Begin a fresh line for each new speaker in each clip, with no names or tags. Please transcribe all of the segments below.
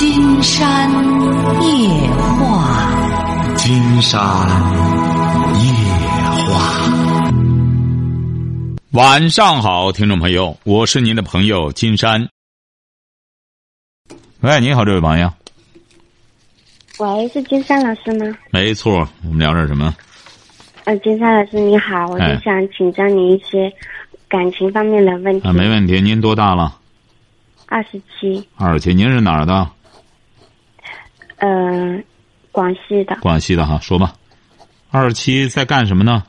金山夜话，
金山夜话。
晚上好，听众朋友，我是您的朋友金山。喂，你好，这位朋友。
喂，是金山老师吗？
没错，我们聊点什么？
呃，金山老师你好，我
哎
就想请教你一些感情方面的问题。
啊，没问题。您多大了？
二十七，
二十七。您是哪儿的？
呃，广西的，
广西的哈，说吧。二十七在干什么呢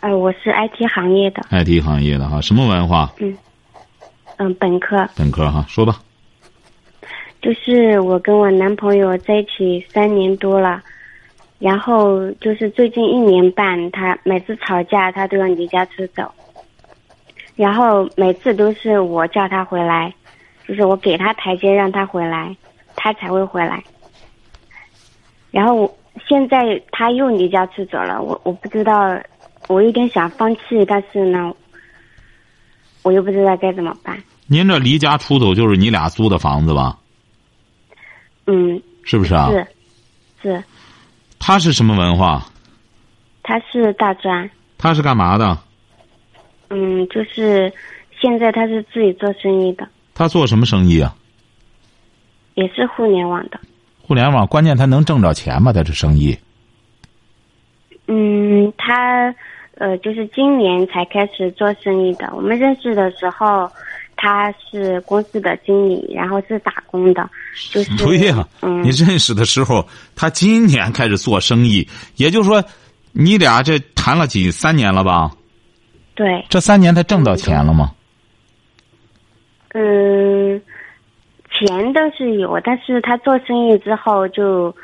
呃，我是 IT 行业的
，？IT 行业的哈，什么文化？
嗯、本科。
本科哈，说吧。
就是我跟我男朋友在一起三年多了，然后就是最近一年半，他每次吵架他都要离家出走，然后每次都是我叫他回来，就是我给他台阶让他回来，他才会回来。然后我现在他又离家出走了，我我不知道，我有点想放弃，但是呢，我又不知道该怎么办。
您这离家出走就是你俩租的房子吧？
嗯，
是不是啊？
是，是，
他是什么文化？
他是大专。
他是干嘛的？
嗯，就是现在他是自己做生意的，
他做什么生意啊？
也是互联网的。
互联网，关键他能挣着钱吗？他这生意？
嗯，他呃，就是今年才开始做生意的。我们认识的时候，他是公司的经理，然后是打工的，就是
对呀、
嗯
你认识的时候，他今年开始做生意，也就是说，你俩这谈了几三年了吧？
对，
这三年他挣到钱了吗？
嗯，钱倒是有，但是他做生意之后就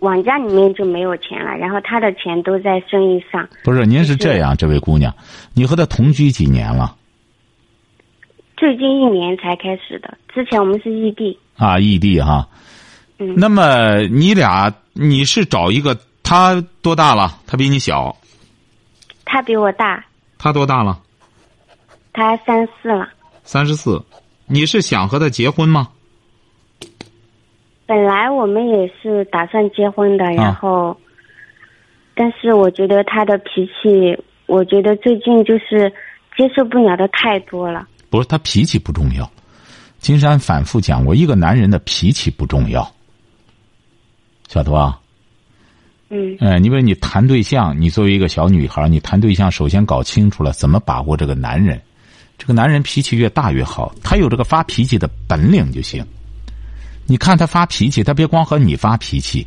往家里面就没有钱了，然后他的钱都在生意上。
不是，您是这样，这位姑娘，你和他同居几年了？
最近一年才开始的，之前我们是异地。
啊，异地哈。
嗯
那么你俩，你是找一个他多大了？他比你小，
他比我大，
他多大了？
他三四了。
三十四。你是想和他结婚吗？
本来我们也是打算结婚的，然后，但是我觉得他的脾气，我觉得最近就是接受不了的太多了。
不是，他脾气不重要。金山反复讲过，一个男人的脾气不重要，晓得吧？
嗯
哎，你比如你谈对象，你作为一个小女孩，你谈对象首先搞清楚了怎么把握这个男人。这个男人脾气越大越好，他有这个发脾气的本领就行。你看他发脾气，他别光和你发脾气，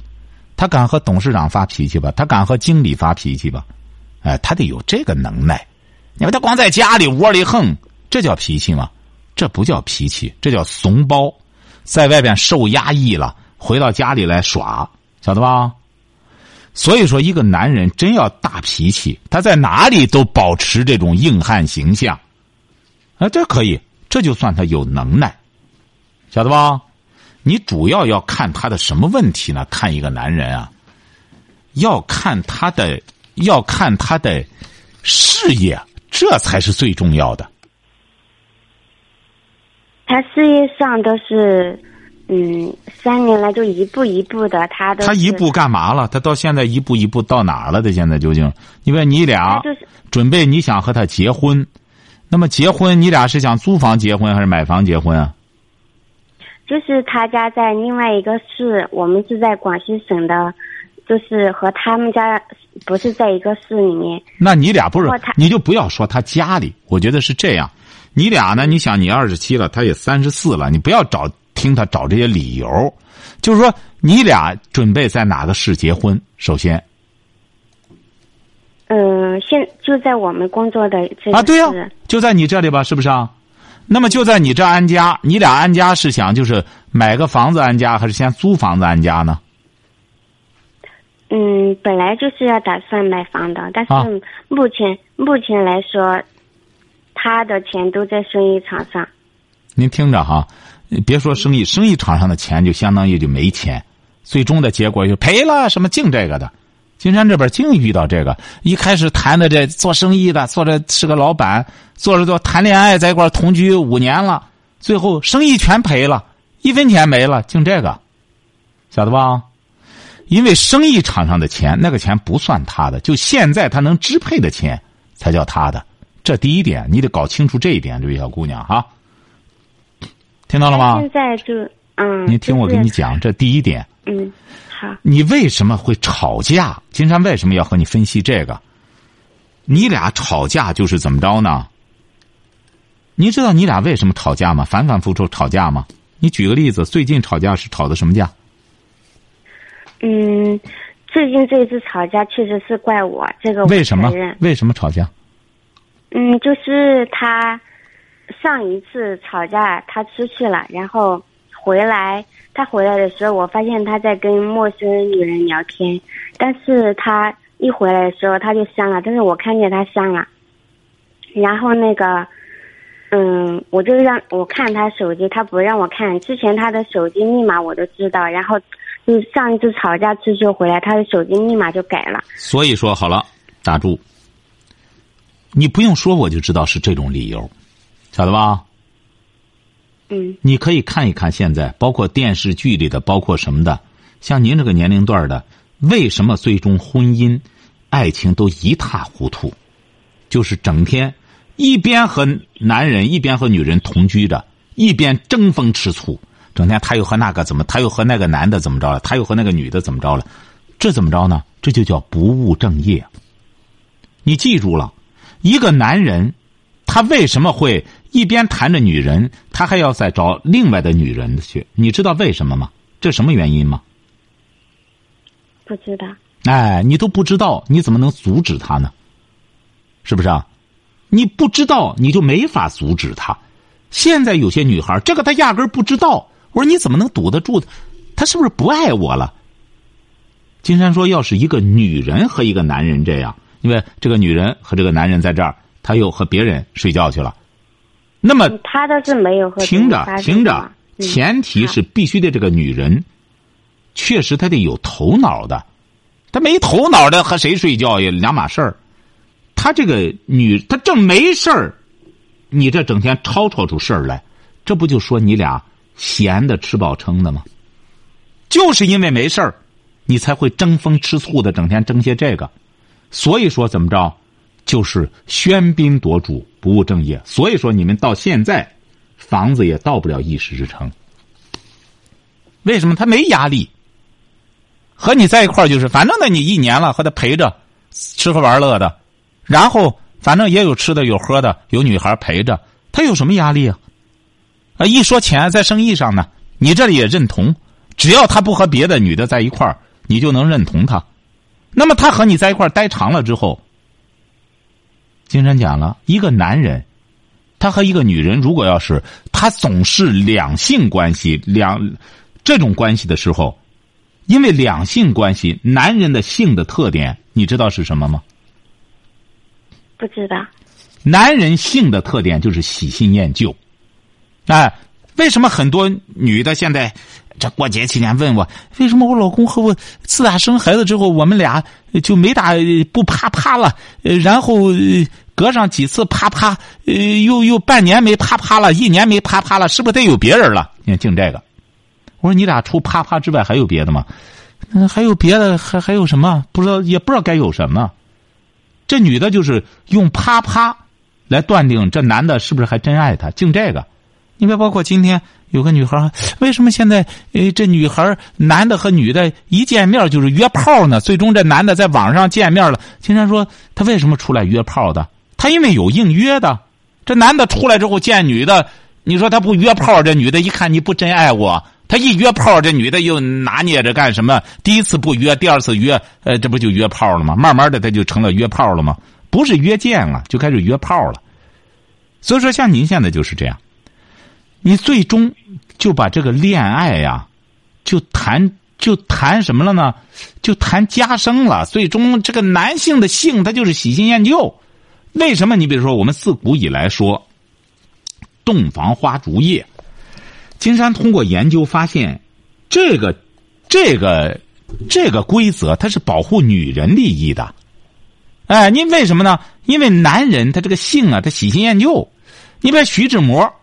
他敢和董事长发脾气吧？他敢和经理发脾气吧？哎，他得有这个能耐。你说他光在家里窝里横，这叫脾气吗？这不叫脾气，这叫怂包。在外边受压抑了，回到家里来耍，晓得吧？所以说，一个男人真要大脾气，他在哪里都保持这种硬汉形象，啊，这可以，这就算他有能耐，晓得吧？你主要要看他的什么问题呢？看一个男人啊，要看他的，要看他的事业，这才是最重要的。
他事业上都是，嗯，三年来就一步一步的，他的
他一步干嘛了？他到现在一步一步到哪儿了？他现在究竟？因为你俩准备你想和他结婚，那么结婚你俩是想租房结婚还是买房结婚啊？
就是他家在另外一个市，我们是在广西省的，就是和他们家不是在一个市里面。
那你俩不是你就不要说他家里，我觉得是这样。你俩呢？你想，你二十七了，他也三十四了，你不要找听他找这些理由，就是说你俩准备在哪个市结婚？首先
嗯，现就在我们工作的这个
啊，对呀、
市
就在你这里吧，是不是啊？那么就在你这安家，你俩安家是想就是买个房子安家，还是先租房子安家呢？
嗯，本来就是要打算买房的，但
啊
是目前、目前来说，他的钱都在生意场上。
您听着哈，别说生意，生意场上的钱就相当于就没钱，最终的结果就赔了，什么净这个的。金山这边净遇到这个，一开始谈的这做生意的，做着是个老板，做着做谈恋爱，在一块儿同居五年了，最后生意全赔了，一分钱没了，净这个，晓得吧？因为生意场上的钱，那个钱不算他的，就现在他能支配的钱才叫他的。这第一点，你得搞清楚这一点，这位小姑娘哈。听到了吗？
现在就嗯。
你听我给你讲，这第一点。
嗯，好。
你为什么会吵架？金山为什么要和你分析这个？你俩吵架就是怎么着呢？你知道你俩为什么吵架吗？反反复复吵架吗？你举个例子，最近吵架是吵的什么架？
嗯，最近这一次吵架确实是怪我，这个
为什么？为什么吵架？
嗯，就是他上一次吵架，他出去了，然后回来，他回来的时候，我发现他在跟陌生女人聊天，但是他一回来的时候他就删了，但是我看见他删了，然后那个，嗯，我就让我看他手机，他不让我看，之前他的手机密码我都知道，然后就上一次吵架出去回来，他的手机密码就改了。
所以说好了，打住。你不用说，我就知道是这种理由，晓得吧？你可以看一看现在，包括电视剧里的，包括什么的，像您这个年龄段的，为什么最终婚姻、爱情都一塌糊涂？就是整天一边和男人，一边和女人同居着，一边争风吃醋，整天他又和那个怎么，他又和那个男的怎么着了，他又和那个女的怎么着了？这怎么着呢？这就叫不务正业。你记住了。一个男人，他为什么会一边谈着女人，他还要再找另外的女人去？你知道为什么吗？这什么原因吗？
不知道。
哎，你都不知道，你怎么能阻止他呢？是不是啊？你不知道，你就没法阻止他。现在有些女孩，这个她压根儿不知道。我说你怎么能堵得住他？他是不是不爱我了？金山说，要是一个女人和一个男人这样。因为这个女人和这个男人在这儿，他又和别人睡觉去了。那么
他倒是没有和
听着听着，前提是必须得这个女人，确实她得有头脑的，她没头脑的和谁睡觉也两码事儿。她这个女，她正没事儿，你这整天吵吵出事儿来，这不就说你俩闲的吃饱撑的吗？就是因为没事儿，你才会争风吃醋的，整天争些这个。所以说怎么着，就是喧宾夺主，不务正业。所以说你们到现在，房子也到不了一时之成。为什么他没压力？和你在一块儿就是，反正那你一年了，和他陪着吃喝玩乐的，然后反正也有吃的有喝的，有女孩陪着，他有什么压力啊？啊，一说钱在生意上呢，你这里也认同，只要他不和别的女的在一块儿，你就能认同他。那么他和你在一块待长了之后，金山讲了一个男人，他和一个女人，如果要是他总是两性关系两这种关系的时候，因为两性关系，男人的性的特点，你知道是什么吗？
不知道。
男人性的特点就是喜新厌旧，哎，为什么很多女的现在？这过节期间问我为什么我老公和我自打生孩子之后我们俩就没打不啪啪了，然后隔上几次啪啪，呃又又半年没啪啪了，一年没啪啪了，是不是得有别人了？你看净这个，我说你俩除啪啪之外还有别的吗？还有别的，还还有什么？不知道，也不知道该有什么。这女的就是用啪啪来断定这男的是不是还真爱她，净这个。你别包括今天。有个女孩，为什么现在呃这女孩男的和女的一见面就是约炮呢？最终这男的在网上见面了，经常说他为什么出来约炮的？他因为有应约的。这男的出来之后见女的，你说他不约炮，这女的一看你不真爱我，他一约炮，这女的又拿捏着干什么？第一次不约，第二次约，呃，这不就约炮了吗？慢慢的他就成了约炮了吗？不是约见了，就开始约炮了。所以说，像您现在就是这样。你最终就把这个恋爱呀，就谈就谈什么了呢？就谈加深了。最终这个男性的性，他就是喜新厌旧。为什么？你比如说，我们自古以来说，洞房花烛夜。金山通过研究发现，这个这个这个规则，它是保护女人利益的。哎，你为什么呢？因为男人他这个性啊，他喜新厌旧。你比如徐志摩。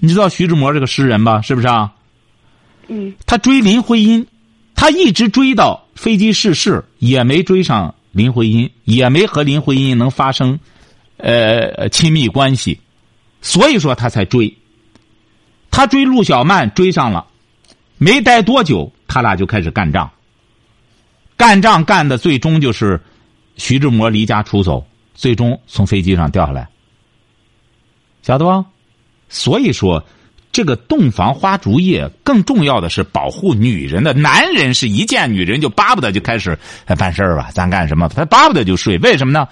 你知道徐志摩这个诗人吧？是不是啊？
嗯
他追林徽因，他一直追到飞机逝世，也没追上林徽因，也没和林徽因能发生，呃，亲密关系，所以说他才追。他追陆小曼追上了，没待多久，他俩就开始干仗。干仗干的最终就是徐志摩离家出走，最终从飞机上掉下来，晓得不？所以说，这个洞房花烛夜更重要的是保护女人的。男人是一见女人就巴不得就开始办事儿吧，咱干什么？他巴不得就睡，为什么呢？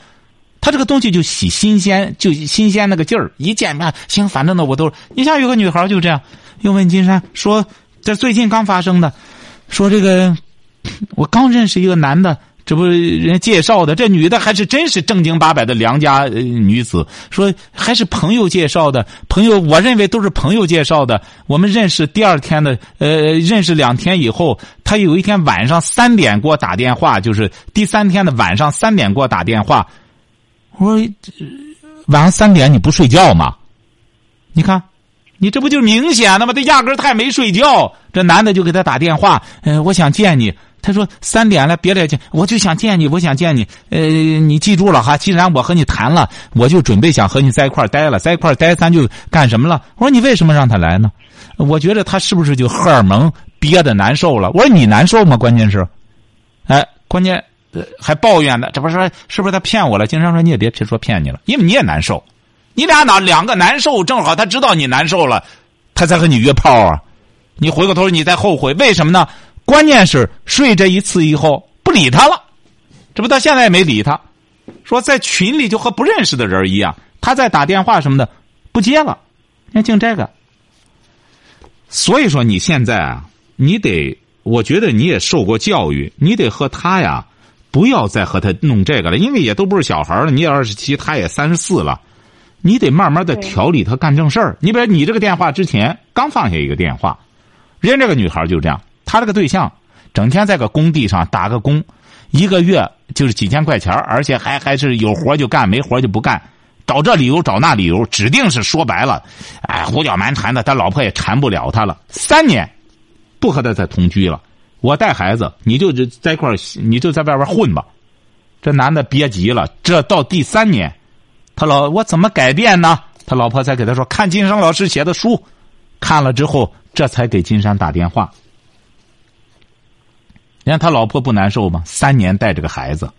他这个东西就喜新鲜，就新鲜那个劲儿。一见面，行，反正呢，我都。你像有个女孩就这样，又问金山说：“这最近刚发生的，说这个我刚认识一个男的。”这不人介绍的，这女的还是真是正经八百的良家、女子。说还是朋友介绍的，朋友我认为都是朋友介绍的。我们认识第二天的，呃，认识两天以后，他有一天晚上三点给我打电话，就是第三天的晚上三点给我打电话。我说晚上三点你不睡觉吗？你看，你这不就明显的吗？他压根儿他也没睡觉。这男的就给他打电话，呃，我想见你。他说三点了，别来见，我就想见你，我想见你。呃，你记住了哈，既然我和你谈了，我就准备想和你在一块待了，在一块待，咱就干什么了？我说你为什么让他来呢？我觉得他是不是就荷尔蒙憋的难受了？我说你难受吗？关键是，哎，关键还抱怨呢，这不是是不是他骗我了？经常说你也别别说骗你了，因为你也难受，你俩哪两个难受？正好他知道你难受了，他才和你约炮啊！你回过头你再后悔，为什么呢？关键是睡这一次以后不理他了，这不到现在也没理他，说在群里就和不认识的人一样，他在打电话什么的不接了，你看净这个。所以说你现在啊，你得，我觉得你也受过教育，你得和他呀，不要再和他弄这个了，因为也都不是小孩了，你也二十七，他也三十四了，你得慢慢的调理他干正事儿。你比如你这个电话之前刚放下一个电话，人家这个女孩就这样。他这个对象，整天在个工地上打个工，一个月就是几千块钱而且还还是有活就干，没活就不干，找这理由找那理由，指定是说白了，哎，胡搅蛮缠的，他老婆也缠不了他了。三年，不和他再同居了，我带孩子，你就在一块你就在外边混吧。这男的憋急了，这到第三年，他老我怎么改变呢？他老婆才给他说看金山老师写的书，看了之后，这才给金山打电话。你看他老婆不难受吗？三年带着个孩子，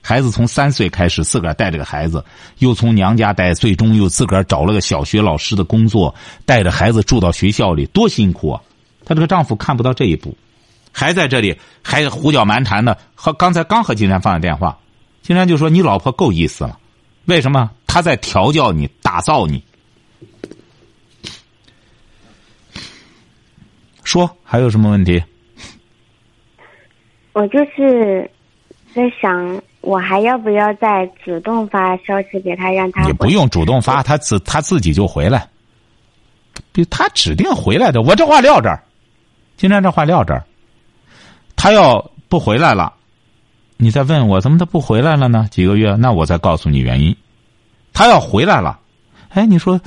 孩子从三岁开始自个儿带着个孩子，又从娘家带，最终又自个儿找了个小学老师的工作，带着孩子住到学校里，多辛苦啊！她这个丈夫看不到这一步，还在这里还胡搅蛮缠的。和刚才刚和金山放下电话，金山就说：“你老婆够意思了，为什么？她在调教你，打造你。”说还有什么问题？
我就是在想，我还要不要再主动发消息给他，让他
也不用主动发，他自他自己就回来。他指定回来的。我这话撂这儿，今天这话撂这儿。他要不回来了，你再问我怎么他不回来了呢？几个月，那我再告诉你原因。他要回来了，哎，你说，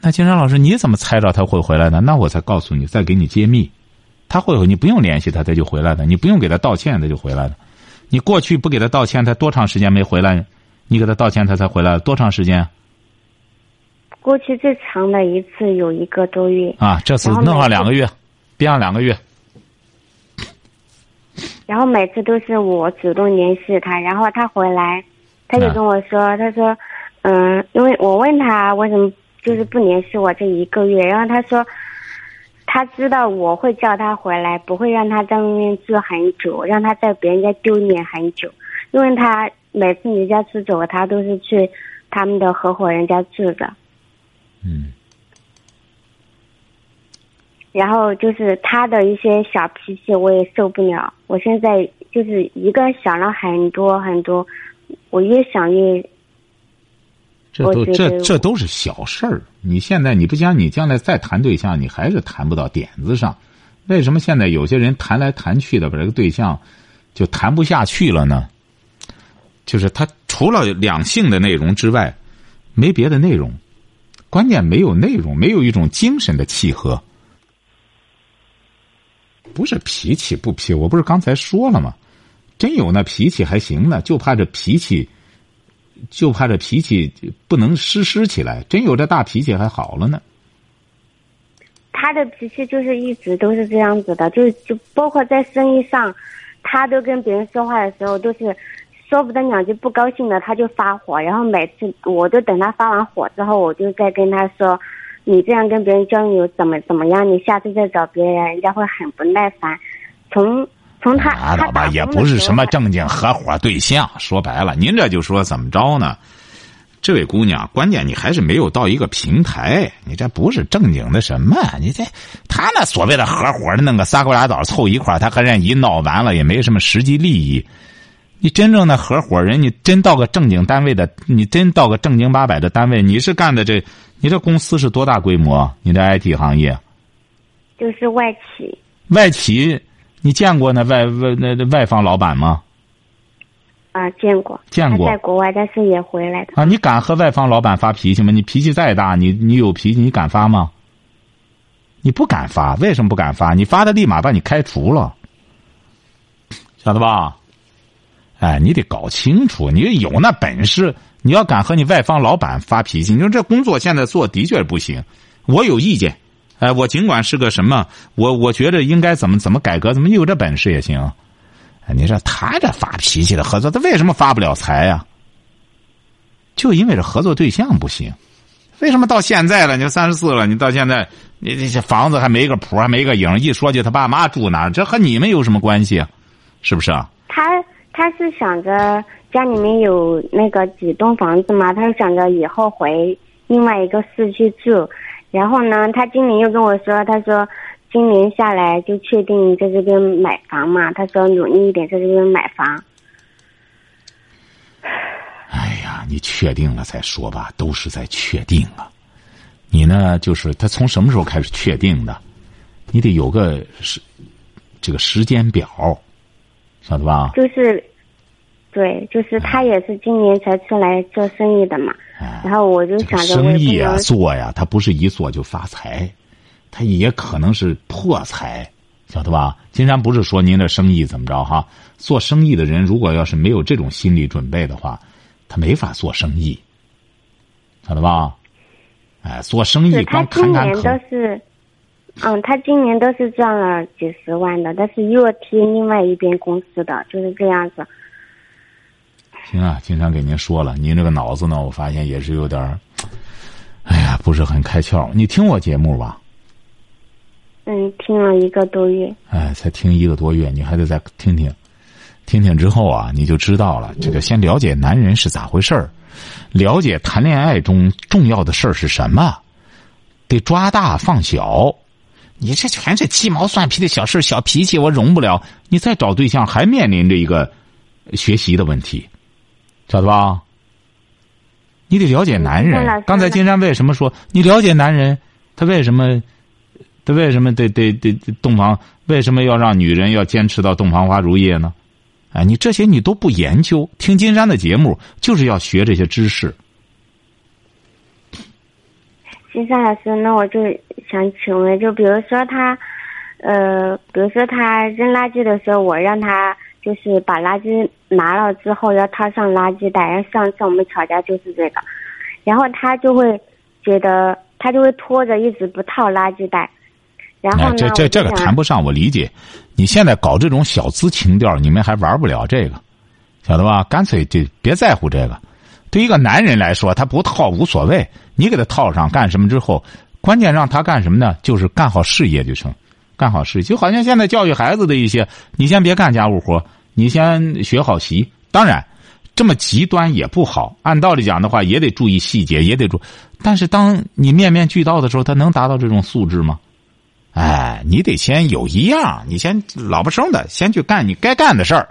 那金山老师你怎么猜着他会回来呢？那我再告诉你，再给你揭秘。他会回，你不用联系他，他就回来的。你不用给他道歉，他就回来了。你过去不给他道歉，他多长时间没回来？你给他道歉，他才回来多长时间？
过去最长的一次有一个多月。
啊，这次弄上两个月，憋上两个月。
然后每次都是我主动联系他，然后他回来，他就跟我说：“他说，嗯，因为我问他为什么就是不联系我这一个月，然后他说。”他知道我会叫他回来，不会让他在外面住很久，让他在别人家丢脸很久。因为他每次离家出走，他都是去他们的合伙人家住的。
嗯。
然后就是他的一些小脾气，我也受不了。我现在就是一个想了很多很多，我越想越。
这都这这都是小事儿。你现在你不讲，你将来再谈对象，你还是谈不到点子上。为什么现在有些人谈来谈去的，把这个对象就谈不下去了呢？就是他除了两性的内容之外，没别的内容，关键没有内容，没有一种精神的契合。不是脾气不脾，我不是刚才说了吗？真有那脾气还行呢，就怕这脾气，就怕这脾气不能实施起来。真有这大脾气还好了呢。
他的脾气就是一直都是这样子的，就就包括在生意上，他都跟别人说话的时候都是说不得两句不高兴的他就发火，然后每次我都等他发完火之后，我就再跟他说，你这样跟别人交流怎么怎么样？你下次再找别人，人家会很不耐烦。从从他
拉倒吧，也不是什么正经合伙对象。说白了，您这就说怎么着呢？这位姑娘，关键你还是没有到一个平台，你这不是正经的什么？你这他那所谓的合伙的，弄个仨瓜俩枣凑一块他和人一闹完了，也没什么实际利益。你真正的合伙人，你真到个正经单位的，你真到个正经八百的单位，你是干的这，你这公司是多大规模？你这 IT 行业？
就是外企。
外企，你见过那外外那外方老板吗？
啊，见过，
见过，
在国外，但是也回来的。
啊，你敢和外方老板发脾气吗？你脾气再大，你你有脾气，你敢发吗？你不敢发，为什么不敢发？你发的立马把你开除了，晓得吧？哎，你得搞清楚，你有那本事，你要敢和你外方老板发脾气，你说这工作现在做的确不行，我有意见，哎，我尽管是个什么，我我觉得应该怎么怎么改革，怎么有这本事也行。你说他这发脾气的合作，他为什么发不了财呀？就因为这合作对象不行。为什么到现在了，你三十四了，你到现在，你这些房子还没个谱，还没个影，一说就他爸妈住哪，这和你们有什么关系？是不是啊？
他他是想着家里面有那个几栋房子嘛，他是想着以后回另外一个市去住。然后呢，他今年又跟我说，他说。今年下来就确定在这边买房嘛？他说努力一点在这边买房。
哎呀，你确定了再说吧，都是在确定啊。你呢，就是他从什么时候开始确定的？你得有个时这个时间表，晓得吧？
就是，对，就是他也是今年才出来做生意的嘛。然后我就想着，
生意啊，做呀，他不是一做就发财。他也可能是破财，晓得吧？金山不是说您的生意怎么着哈？做生意的人如果要是没有这种心理准备的话，他没法做生意，晓得吧？哎，做生意光
看看都是，嗯，他今年都是赚了几十万的，但是又贴另外一边公司的，就是这样子。
行啊，经常给您说了，您这个脑子呢，我发现也是有点哎呀，不是很开窍。你听我节目吧。
嗯，听了一个多月。
哎，才听一个多月，你还得再听听，听听之后啊，你就知道了。这个先了解男人是咋回事儿，了解谈恋爱中重要的事儿是什么，得抓大放小。你这全是鸡毛蒜皮的小事小脾气，我容不了。你再找对象，还面临着一个学习的问题，晓得吧？你得了解男人。刚才金山为什么说你了解男人？他为什么？他为什么得得得洞房？为什么要让女人要坚持到洞房花烛夜呢？哎，你这些你都不研究，听金山的节目就是要学这些知识。
金山老师，那我就想请问，就比如说他，呃，比如说他扔垃圾的时候，我让他就是把垃圾拿了之后要套上垃圾袋。然后上次我们吵架就是这个，然后他就会觉得他就会拖着一直不套垃圾袋。
哎，这这这个谈不上，我理解。你现在搞这种小资情调，你们还玩不了这个，晓得吧？干脆就别在乎这个。对一个男人来说，他不套无所谓，你给他套上干什么之后，关键让他干什么呢？就是干好事业就成，干好事就好像现在教育孩子的一些，你先别干家务活，你先学好习。当然，这么极端也不好。按道理讲的话，也得注意细节，也得注。但是当你面面俱到的时候，他能达到这种素质吗？哎，你得先有一样，你先老不生的，先去干你该干的事儿，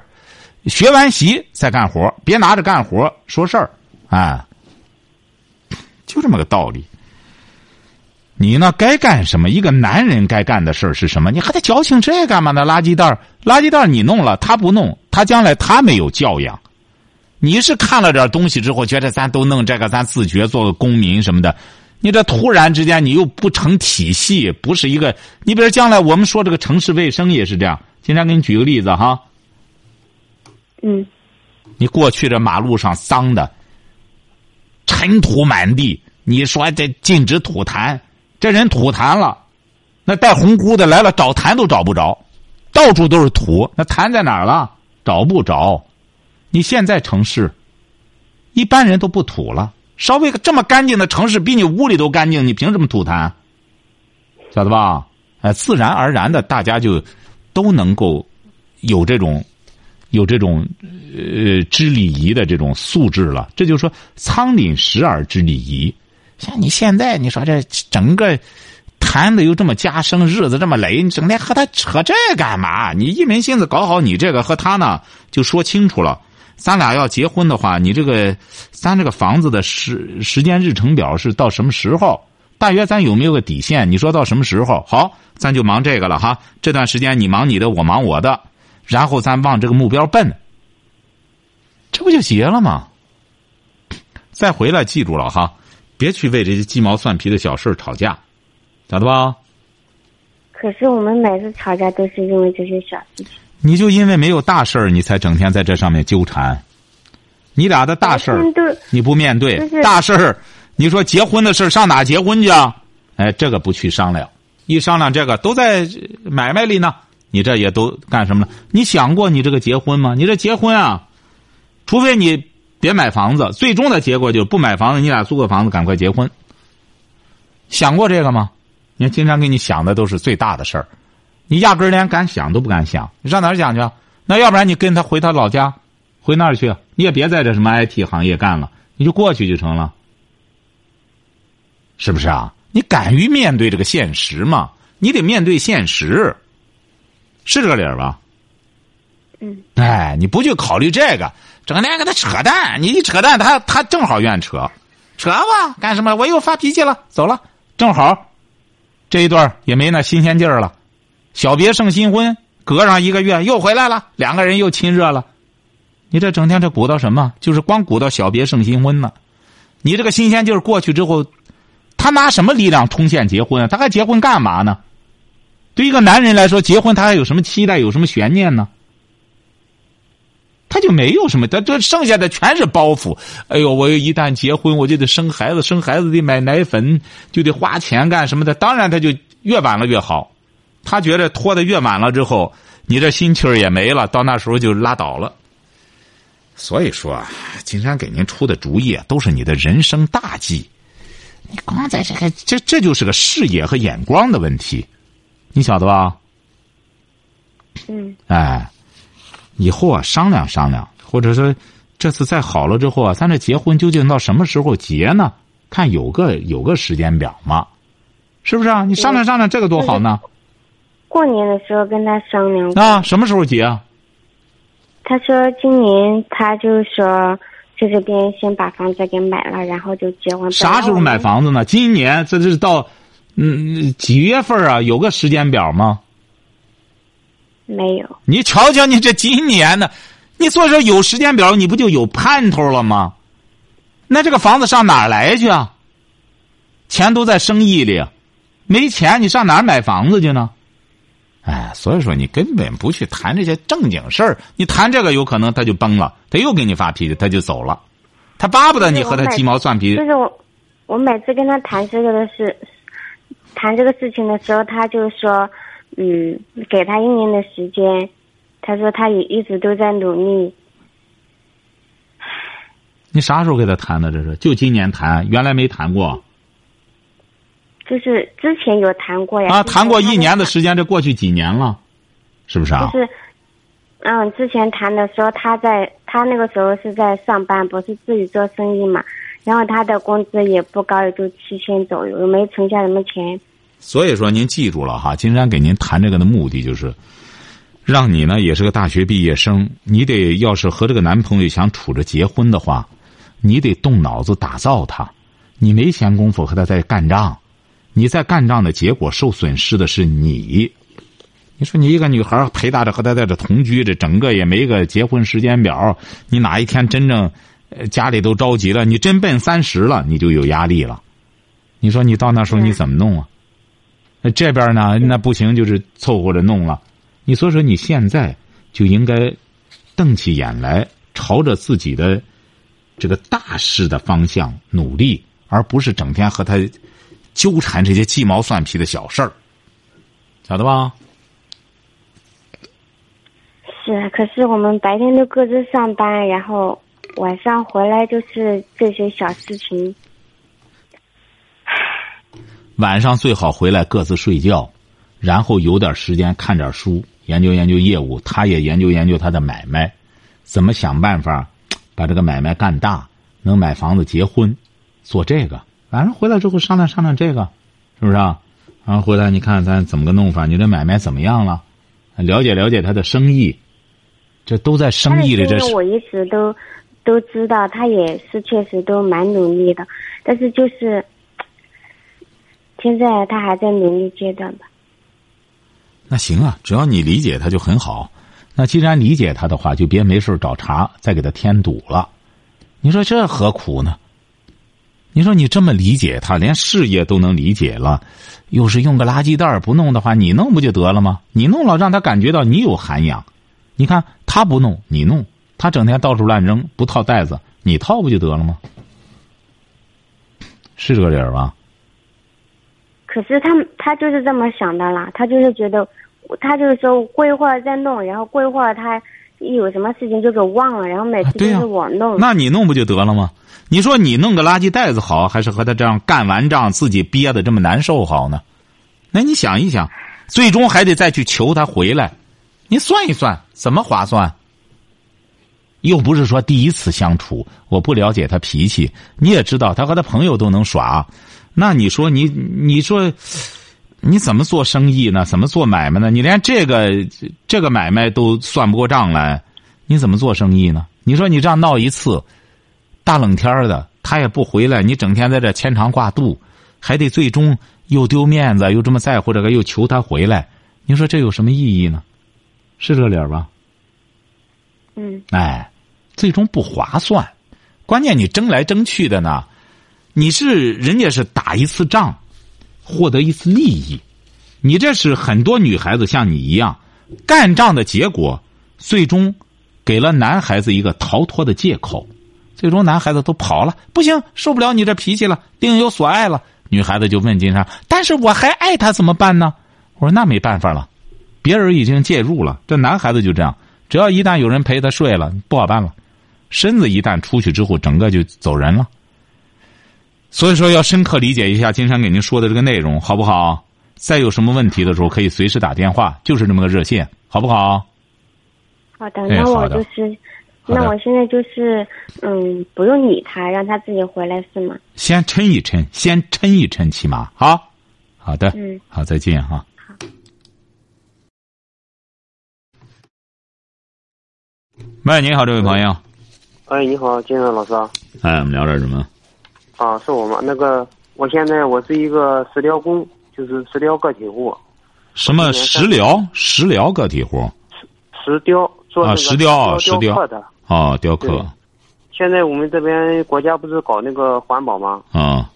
学完习再干活，别拿着干活说事儿，哎，就这么个道理。你呢，该干什么？一个男人该干的事儿是什么？你还得矫情这干嘛呢？垃圾袋垃圾袋你弄了，他不弄，他将来他没有教养。你是看了点东西之后，觉得咱都弄这个，咱自觉做个公民什么的。你这突然之间你又不成体系，不是一个。你比如将来我们说这个城市卫生也是这样。今天给你举个例子哈。
嗯。
你过去这马路上脏的，尘土满地。你说这禁止吐痰，这人吐痰了，那带红箍的来了找痰都找不着，到处都是土，那痰在哪儿了？找不着。你现在城市，一般人都不吐了。稍微这么干净的城市，比你屋里都干净，你凭什么吐痰？晓得吧？哎，自然而然的，大家就都能够有这种有这种呃知礼仪的这种素质了。这就是说，仓廪实而知礼仪。像你现在，你说这整个谈的又这么加深，日子这么累，你整天和他扯这干嘛？你一门心思搞好你这个，和他呢就说清楚了。咱俩要结婚的话，你这个咱这个房子的时时间日程表是到什么时候？大约咱有没有个底线？你说到什么时候？好，咱就忙这个了哈。这段时间你忙你的，我忙我的，然后咱往这个目标奔，这不就结了吗？再回来，记住了哈。别去为这些鸡毛蒜皮的小事吵架，晓得吧？
可是我们每次吵架都是因为这些小事情。
你就因为没有大事儿，你才整天在这上面纠缠。你俩的大事儿你不面对，大事儿你说结婚的事上哪结婚去啊？哎，这个不去商量，一商量这个都在买卖里呢。你这也都干什么了？你想过你这个结婚吗？你这结婚啊，除非你。别买房子，最终的结果就是不买房子。你俩租个房子，赶快结婚。想过这个吗？你看，经常给你想的都是最大的事儿，你压根儿连敢想都不敢想。你上哪儿想去？那要不然你跟他回他老家，回那儿去。你也别在这什么 IT 行业干了，你就过去就成了，是不是啊？你敢于面对这个现实吗？你得面对现实，是这个理儿吧？
嗯。
哎，你不去考虑这个。整天跟他扯淡，你一扯淡，他他正好愿扯，扯吧，干什么？我又发脾气了，走了，正好，这一段也没那新鲜劲儿了。小别胜新婚，隔上一个月又回来了，两个人又亲热了。你这整天这鼓捣什么？就是光鼓捣小别胜新婚呢。你这个新鲜劲儿过去之后，他拿什么力量冲线结婚？他还结婚干嘛呢？对一个男人来说，结婚他还有什么期待？有什么悬念呢？他就没有什么，他这剩下的全是包袱。哎呦，我一旦结婚，我就得生孩子，生孩子得买奶粉，就得花钱干什么的。当然，他就越晚了越好。他觉得拖得越晚了之后，你这心气儿也没了，到那时候就拉倒了。所以说，啊金山给您出的主意都是你的人生大计。你光在这个，这这就是个视野和眼光的问题，你晓得吧？
嗯。
哎。以后啊，商量商量，或者说，这次再好了之后啊，咱这结婚究竟到什么时候结呢？看有个有个时间表吗？是不是啊？你商量商量，这个多好呢。
过年的时候跟他商量。
啊，什么时候结啊？
他说今年他就说在这边先把房子给买了，然后就结婚。
啥时候买房子呢？今年这是到嗯几月份啊？有个时间表吗？
没有，
你瞧瞧，你这今年的？你所以说有时间表，你不就有盼头了吗？那这个房子上哪儿来去啊？钱都在生意里，没钱你上哪儿买房子去呢？哎，所以说你根本不去谈这些正经事儿，你谈这个有可能他就崩了，他又给你发脾气，他就走了，他巴不得你和他鸡毛蒜皮。
就是我，我每次跟他谈这个的事，谈这个事情的时候，他就说。嗯，给他一年的时间，他说他也一直都在努力。
你啥时候给他谈的？这是就今年谈，原来没谈过。
就是之前有谈过呀。
啊，谈过一年的时间，这过去几年了，是不是啊？
就是，嗯，之前谈的时候，他在他那个时候是在上班，不是自己做生意嘛。然后他的工资也不高，也就七千左右，又没存下什么钱。
所以说，您记住了哈，金山给您谈这个的目的就是，让你呢也是个大学毕业生，你得要是和这个男朋友想处着结婚的话，你得动脑子打造他，你没闲工夫和他在干仗，你在干仗的结果受损失的是你。你说你一个女孩陪大着和他在这同居，这整个也没个结婚时间表，你哪一天真正家里都着急了，你真奔三十了，你就有压力了。你说你到那时候你怎么弄啊？那这边呢，那不行，就是凑合着弄了。你所以说你现在就应该瞪起眼来，朝着自己的这个大事的方向努力，而不是整天和他纠缠这些鸡毛蒜皮的小事儿，晓得吧？
是，可是我们白天都各自上班，然后晚上回来就是这些小事情。
晚上最好回来各自睡觉，然后有点时间看点书，研究研究业务。他也研究研究他的买卖，怎么想办法把这个买卖干大，能买房子、结婚，做这个。晚上回来之后商量商量这个，是不是啊？然后回来你看咱怎么个弄法？你这买卖怎么样了？了解了解他的生意，这都在生意里。这
我一直都都知道，他也是确实都蛮努力的，但是就是。现在他还在努力阶段吧。
那行啊，只要你理解他就很好。那既然理解他的话，就别没事找茬，再给他添堵了。你说这何苦呢？你说你这么理解他，连事业都能理解了，又是用个垃圾袋不弄的话，你弄不就得了吗？你弄了，让他感觉到你有涵养。你看他不弄，你弄；他整天到处乱扔，不套袋子，你套不就得了吗？是这个理儿吧？
可是他他就是这么想的啦，他就是觉得，他就是说过一会儿再弄，然后过一会儿他一有什么事情就给忘了，然后每次都是我弄。
那你弄不就得了吗？你说你弄个垃圾袋子好，还是和他这样干完仗自己憋的这么难受好呢？那你想一想，最终还得再去求他回来，你算一算怎么划算？又不是说第一次相处，我不了解他脾气，你也知道他和他朋友都能耍。那你说你你说，你怎么做生意呢？怎么做买卖呢？你连这个这个买卖都算不过账来，你怎么做生意呢？你说你这样闹一次，大冷天的，他也不回来，你整天在这牵肠挂肚，还得最终又丢面子，又这么在乎这个，又求他回来，你说这有什么意义呢？是这理儿吧？
嗯。
哎，最终不划算，关键你争来争去的呢。你是人家是打一次仗，获得一次利益，你这是很多女孩子像你一样，干仗的结果，最终给了男孩子一个逃脱的借口，最终男孩子都跑了，不行，受不了你这脾气了，另有所爱了。女孩子就问金山：“但是我还爱他，怎么办呢？”我说：“那没办法了，别人已经介入了。这男孩子就这样，只要一旦有人陪他睡了，不好办了，身子一旦出去之后，整个就走人了。”所以说，要深刻理解一下金山给您说的这个内容，好不好？再有什么问题的时候，可以随时打电话，就是这么个热线，好不好？
好的，那我就是，那我现在就是，嗯，不用理他，让他自己回来是吗？
先抻一抻，先抻一抻，起码好，好的，
嗯，
好，再见哈。
好。
喂，你好，这位朋友。
哎，你好，金山老师。
哎，我们聊点什么？
啊，是我吗？那个，我现在我是一个食疗工，就是食疗个体户。
什么食疗？食疗个体户。
石雕做
啊，石雕啊，石雕
的。
啊，雕刻。
现在我们这边国家不是搞那个环保吗？
啊。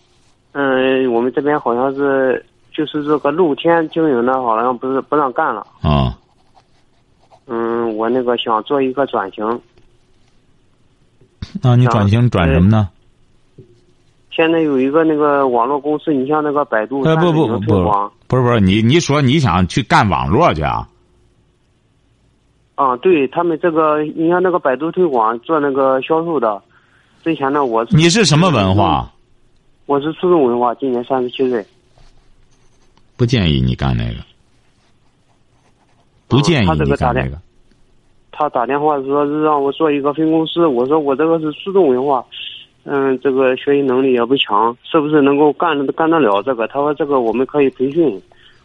嗯，我们这边好像是就是这个露天经营的，好像不是不让干了。
啊。
嗯，我那个想做一个转型。
那你转型转什么呢？
现在有一个那个网络公司，你像那个百度，
哎不不不不，不是不是你你说你想去干网络去啊？
啊，对他们这个，你像那个百度推广做那个销售的，之前呢我
你是什么文化？
我是初中文化，今年三十七岁。
不建议你干那个。不建议你干那个。
他打电话说是让我做一个分公司，我说我这个是初中文化。嗯，这个学习能力也不强，是不是能够干干得了这个？他说这个我们可以培训。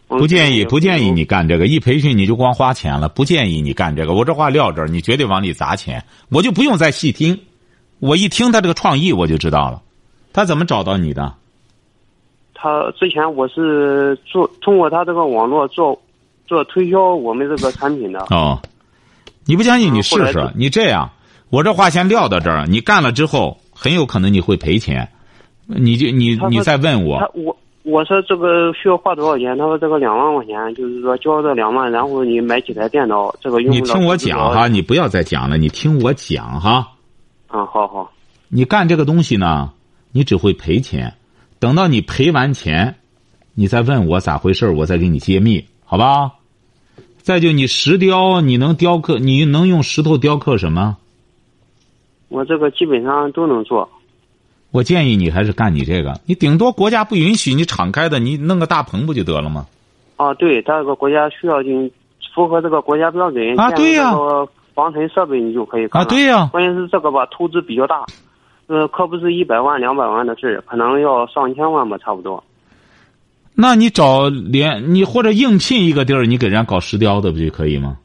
不建议，不建议你干这个，一培训你就光花钱了。不建议你干这个，我这话撂这儿，你绝对往里砸钱，我就不用再细听。我一听他这个创意，我就知道了，他怎么找到你的？
他之前我是做通过他这个网络做做推销我们这个产品的。
哦，你不相信你试试，你这样，我这话先撂到这儿，你干了之后。很有可能你会赔钱，你就你你再问
他
我，
我我说这个需要花多少钱？他说这个两万块钱，就是说交这两万，然后你买几台电脑，这个用
你听我讲哈，。你不要再讲了，你听我讲哈。
啊，好好，
你干这个东西呢，你只会赔钱。等到你赔完钱，你再问我咋回事我再给你揭秘，好吧？再就你石雕，你能雕刻，你能用石头雕刻什么？
我这个基本上都能做。
我建议你还是干你这个，你顶多国家不允许你敞开的，你弄个大棚不就得了吗？
啊，对，这个国家需要进符合这个国家标准
啊对呀
防尘设备你就可以干
啊，对呀、
关键是这个吧，投资比较大，呃，可不是一百万两百万的事儿，可能要上千万吧，差不多。
那你找连你或者应聘一个地儿，你给人家搞石雕的不就可以吗？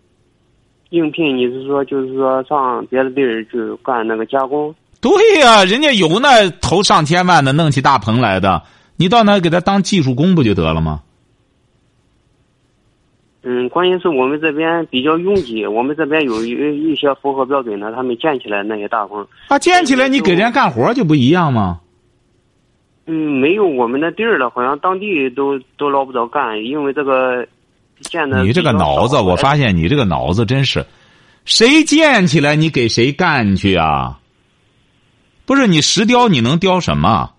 应聘你是说就是说上别的地儿去干那个加工？
对呀、人家有那投上千万的弄起大棚来的，你到那给他当技术工不就得了吗？
嗯，关键是我们这边比较拥挤，我们这边有一一些符合标准的，他们建起来那些大棚，
啊，建起来你给人家干活就不一样吗？
嗯，没有我们那地儿了，好像当地都都捞不着干，因为这个建的
你这个脑子，我发现你这个脑子真是，谁建起来你给谁干去啊？不是你石雕你能雕什么？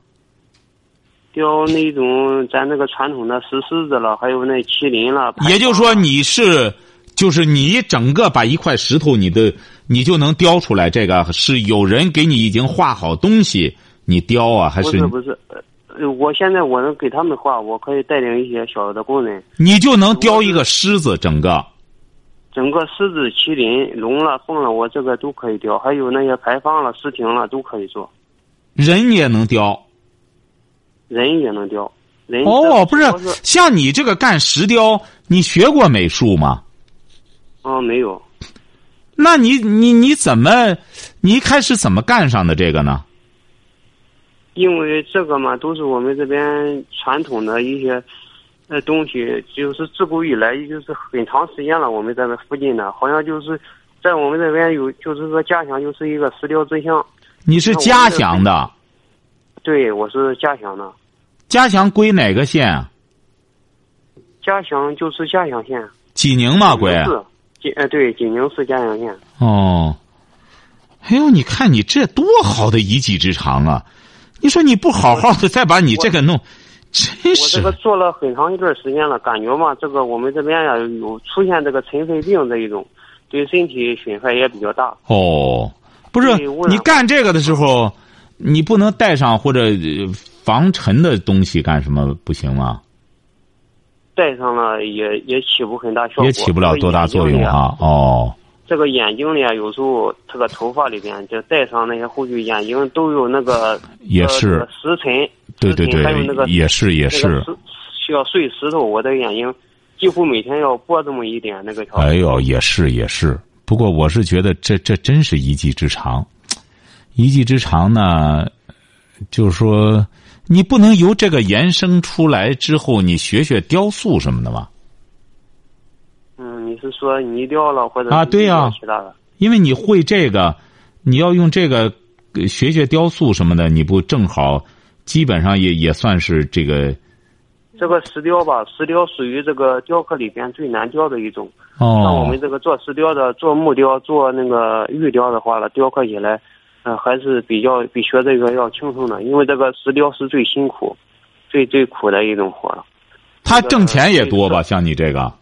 雕那种咱那个传统的石狮子了，还有那麒麟了。
也就是说你是，就是你整个把一块石头你的你就能雕出来，这个是有人给你已经画好东西，你雕啊还
不是不是，呃，我现在我能给他们画，我可以带领一些小的工人，
你就能雕一个狮子整个？
整个狮子、麒麟、龙了、凤了，我这个都可以雕，还有那些牌坊了、石亭了都可以做，
人也能雕
人也能雕。人
哦，不是像你这个干石雕，你学过美术吗？
啊，没有，
那你你你怎么，你一开始怎么干上的这个呢？
因为这个嘛，都是我们这边传统的一些呃东西，就是自古以来，也就是很长时间了。我们这边附近的，好像就是在我们这边有，就是说家乡就是一个石雕之乡。
你是嘉祥的，
对，我是嘉祥的，
嘉祥归哪个县啊？
家乡就是嘉祥县。
济宁嘛？归？
是，济呃对，济宁市嘉乡县。
哦，哎呦，你看你这多好的一技之长啊！你说你不好好的再把你这个弄，真是
我
是
这个做了很长一段时间了，感觉嘛，这个我们这边呀有出现这个尘肺病这一种，对身体损害也比较大。
哦，不是你干这个的时候，你不能带上或者呃防尘的东西干什么不行吗？
带上了也也起不很大效果，
也起不了多大作用
啊。
哈。哦，
这个眼睛里啊，有时候这个头发里边就戴上那些护具，眼睛都有那个呃
也是
这个石尘，
对对
对还有那个，
也是也
那
是
个。需要碎石头，我的眼睛几乎每天要拨这么一点那个条。
哎呦，也是也是。不过我是觉得这这真是一技之长，一技之长呢，就是说你不能由这个延伸出来之后，你学学雕塑什么的吗？
是说泥雕了，或者
啊对呀
其他的？
因为你会这个，你要用这个呃学学雕塑什么的，你不正好基本上也也算是这个
这个石雕吧，石雕属于这个雕刻里边最难雕的一种。哦像我
哦
们这个做石雕的、做木雕、做那个玉雕的话呢，雕刻起来，呃，还是比较比学这个要轻松的，因为这个石雕是最辛苦、最最苦的一种活了。
他挣钱也多吧？像你这个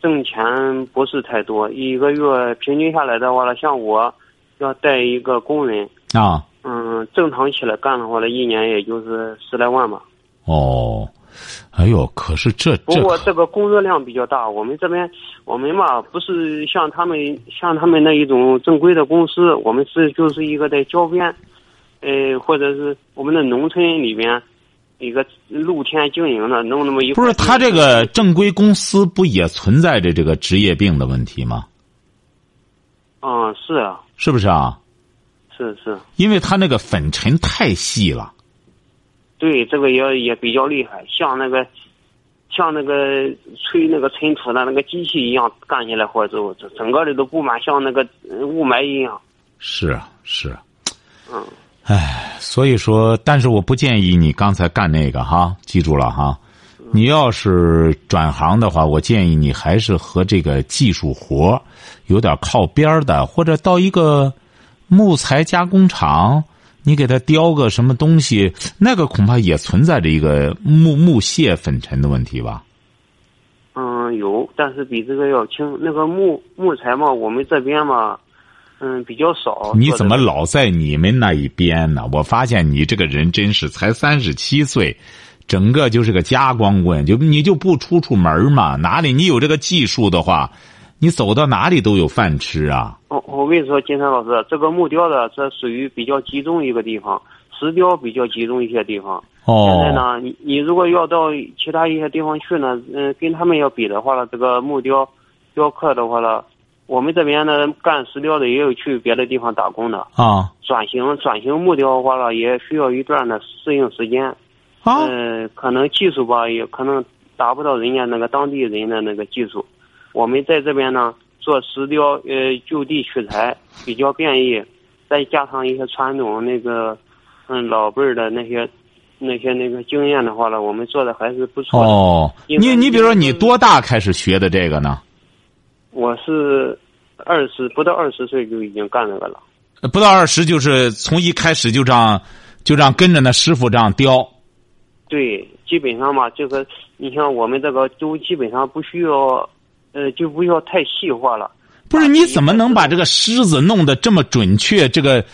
挣钱不是太多，一个月平均下来的话呢，像我要带一个工人，
啊，
嗯，正常起来干的话呢，一年也就是十来万吧。
哦，哎呦，可是这
不过这个工作量比较大，我们这边我们嘛不是像他们像他们那一种正规的公司，我们是就是一个在郊边，呃，或者是我们的农村里边一个露天经营的，弄那么一
不是他这个正规公司不也存在着这个职业病的问题吗？
嗯，是啊，
是不是啊？
是是，
因为他那个粉尘太细了。
对这个也也比较厉害，像那个像那个吹那个尘土的那个机器一样，干起来活之后，整整个的都布满像那个呃雾霾一样，
是啊，是啊。
嗯。
唉，所以说，但是我不建议你刚才干那个哈，记住了哈。你要是转行的话，我建议你还是和这个技术活有点靠边的，或者到一个木材加工厂，你给他雕个什么东西，那个恐怕也存在着一个木 木屑粉尘的问题吧。
嗯，有，但是比这个要轻。那个木木材嘛，我们这边嘛，嗯，比较少。
你怎么老在你们那一边呢？我发现你这个人真是才三十七岁。整个就是个家光棍，就你就不出出门嘛？哪里你有这个技术的话，你走到哪里都有饭吃啊！
我我跟你说，金山老师，这个木雕的这属于比较集中一个地方，石雕比较集中一些地方。
哦。
现在呢，你你如果要到其他一些地方去呢，嗯，跟他们要比的话呢，这个木雕雕刻的话呢，我们这边呢干石雕的也有去别的地方打工的。
啊。
转型转型木雕的话呢，也需要一段的适应时间。嗯，可能技术吧，也可能达不到人家那个当地人的那个技术。我们在这边呢，做石雕，呃，就地取材比较便宜，再加上一些传统那个，嗯，老辈儿的那些那些那个经验的话呢，我们做的还是不错的。
哦，你你比如说，你多大开始学的这个呢？
我是二十不到二十岁就已经干这个了。
不到二十就是从一开始就这样，就这样跟着那师傅这样雕。
对，基本上嘛，这个你像我们这个都基本上不需要，呃，就不要太细化了。
不是，你怎么能把这个狮子弄得这么准确？这个，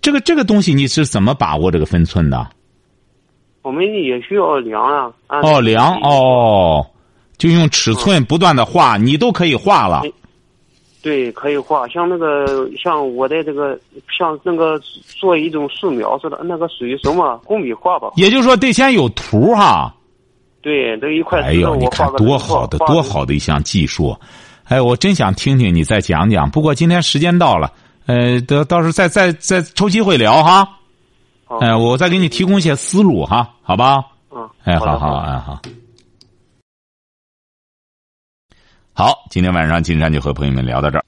这个，这个东西你是怎么把握这个分寸的？
我们也需要量啊。
哦，量哦，就用尺寸不断的画，你都可以画了。
对，可以画，像那个，像我的这个，像那个做一种素描似的，那个属于什么工笔画吧？
也就是说，得先有图哈。
对，这一块。
哎呦，你看多好的，多好的一项技术！哎，我真想听听你再讲讲。不过今天时间到了，呃，到到时候再再再抽机会聊哈。哎，我再给你提供一些思路哈，好吧？
嗯。
哎，好好，哎好。好，今天晚上金山就和朋友们聊到这儿。